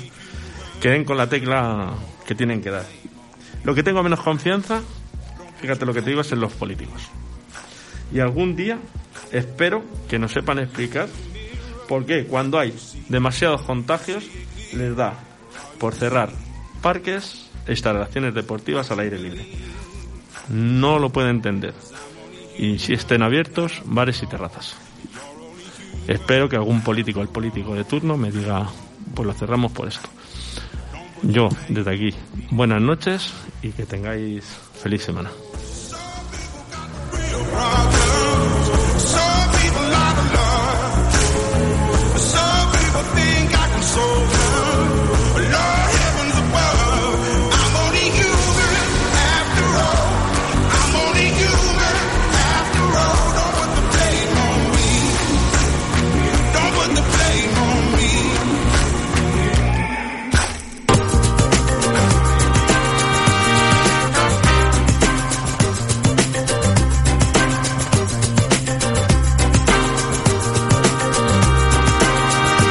que den con la tecla que tienen que dar. Lo que tengo menos confianza, fíjate lo que te digo, es en los políticos. Y algún día espero que nos sepan explicar por qué cuando hay demasiados contagios les da por cerrar parques e instalaciones deportivas al aire libre. No lo puedo entender. Y si estén abiertos, bares y terrazas. Espero que algún político, el político de turno, me diga, pues lo cerramos por esto yo desde aquí buenas noches y que tengáis feliz semana.